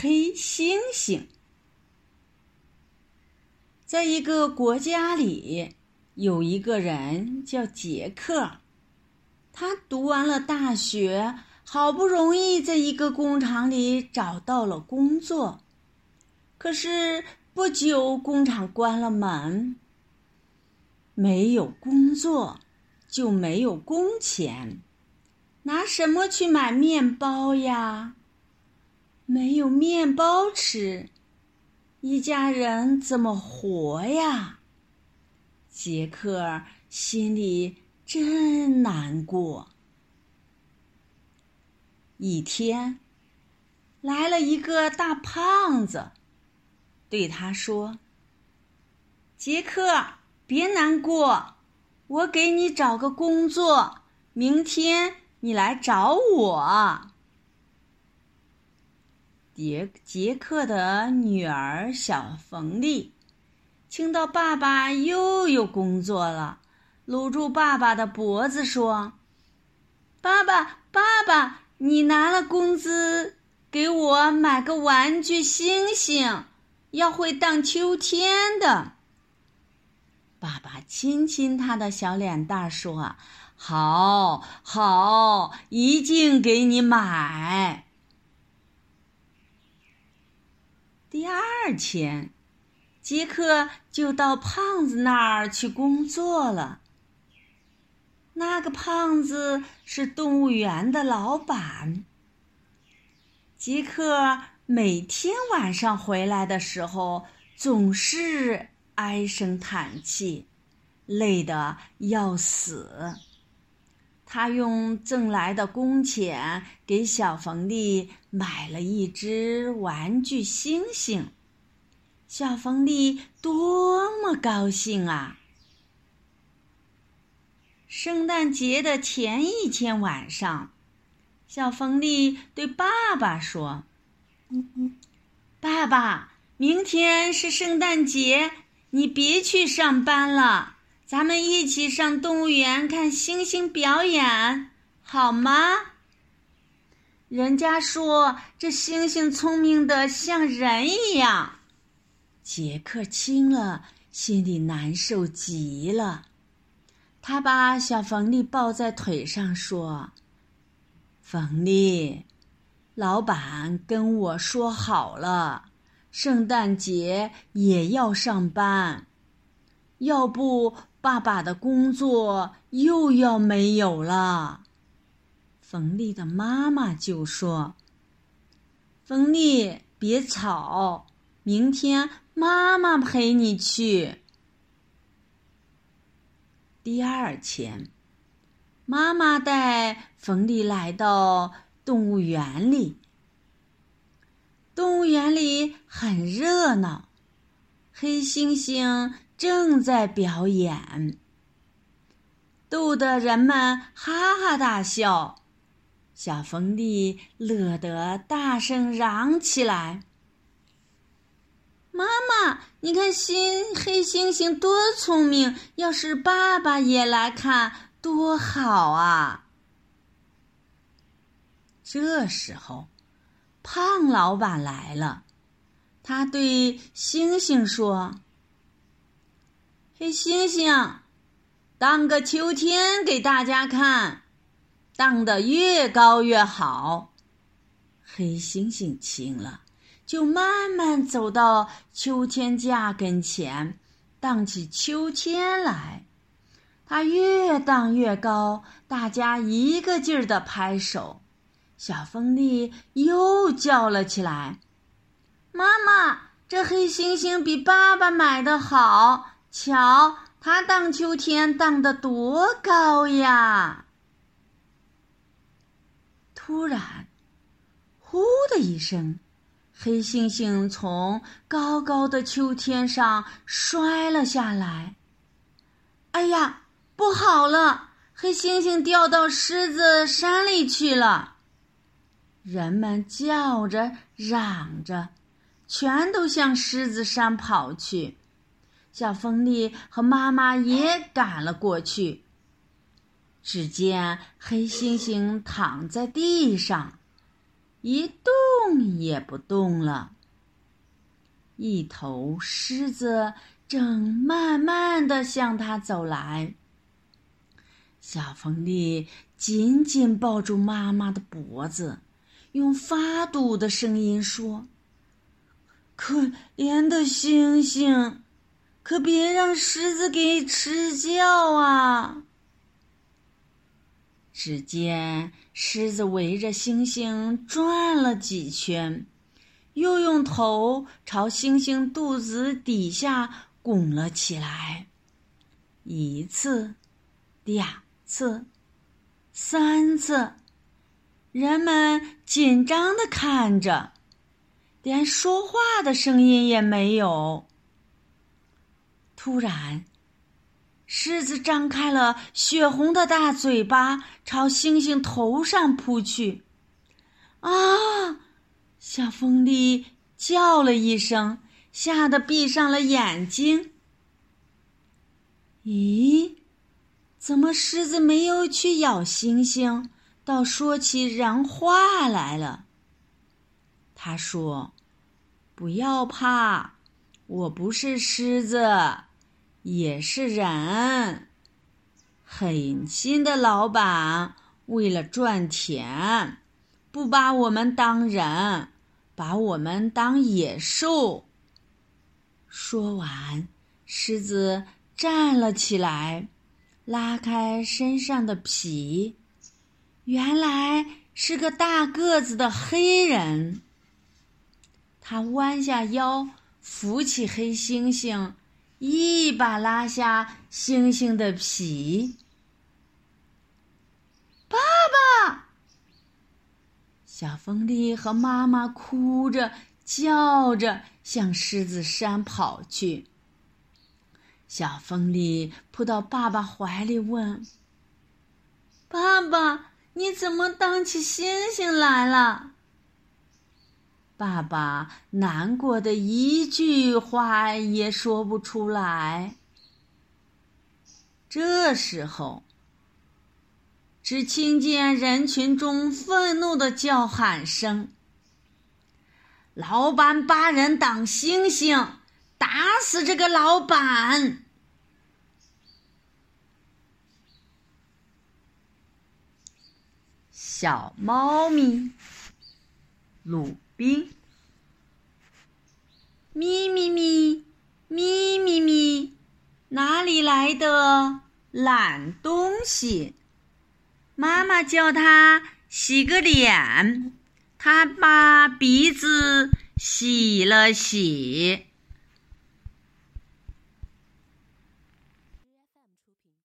黑猩猩。在一个国家里，有一个人叫杰克，他读完了大学，好不容易在一个工厂里找到了工作。可是不久，工厂关了门，没有工作就没有工钱，拿什么去买面包呀？没有面包吃，一家人怎么活呀？杰克心里真难过。一天，来了一个大胖子，对他说：“杰克，别难过，我给你找个工作，明天你来找我。”杰杰克的女儿小冯丽，听到爸爸又有工作了，搂住爸爸的脖子说：“爸爸，爸爸，你拿了工资，给我买个玩具星星，要会荡秋千的。”爸爸亲亲他的小脸蛋说：“好，好，一定给你买。”第二天，杰克就到胖子那儿去工作了。那个胖子是动物园的老板。杰克每天晚上回来的时候，总是唉声叹气，累得要死。他用挣来的工钱给小冯丽买了一只玩具星星，小冯丽多么高兴啊！圣诞节的前一天晚上，小冯丽对爸爸说：“爸爸，明天是圣诞节，你别去上班了。”咱们一起上动物园看星星表演，好吗？人家说这星星聪明的像人一样。杰克听了，心里难受极了。他把小冯丽抱在腿上说：“冯丽，老板跟我说好了，圣诞节也要上班，要不……”爸爸的工作又要没有了，冯丽的妈妈就说：“冯丽，别吵，明天妈妈陪你去。”第二天，妈妈带冯丽来到动物园里。动物园里很热闹，黑猩猩。正在表演，逗得人们哈哈大笑。小冯丽乐得大声嚷起来：“妈妈，你看新黑猩猩多聪明！要是爸爸也来看，多好啊！”这时候，胖老板来了，他对星星说。黑猩猩，荡个秋天给大家看，荡得越高越好。黑猩猩听了，就慢慢走到秋千架跟前，荡起秋千来。它越荡越高，大家一个劲儿的拍手。小风力又叫了起来：“妈妈，这黑猩猩比爸爸买的好。”瞧，它荡秋千荡得多高呀！突然，呼的一声，黑猩猩从高高的秋千上摔了下来。哎呀，不好了！黑猩猩掉到狮子山里去了。人们叫着嚷着，全都向狮子山跑去。小风力和妈妈也赶了过去。只见黑猩猩躺在地上，一动也不动了。一头狮子正慢慢的向他走来。小风力紧紧抱住妈妈的脖子，用发抖的声音说：“可怜的星星，可别让狮子给吃掉啊！”只见狮子围着星星转了几圈，又用头朝星星肚子底下拱了起来，一次，两。次，三次，人们紧张的看着，连说话的声音也没有。突然，狮子张开了血红的大嘴巴，朝猩猩头上扑去。啊！小风力叫了一声，吓得闭上了眼睛。咦？怎么狮子没有去咬猩猩，倒说起人话来了？他说：“不要怕，我不是狮子，也是人。狠心的老板为了赚钱，不把我们当人，把我们当野兽。”说完，狮子站了起来。拉开身上的皮，原来是个大个子的黑人。他弯下腰，扶起黑猩猩，一把拉下猩猩的皮。爸爸，小风力和妈妈哭着叫着向狮子山跑去。小风力扑到爸爸怀里，问：“爸爸，你怎么当起星星来了？”爸爸难过的一句话也说不出来。这时候，只听见人群中愤怒的叫喊声：“老板把人当星星！”打死这个老板！小猫咪鲁冰，咪咪咪咪咪咪，哪里来的懒东西？妈妈叫他洗个脸，他把鼻子洗了洗。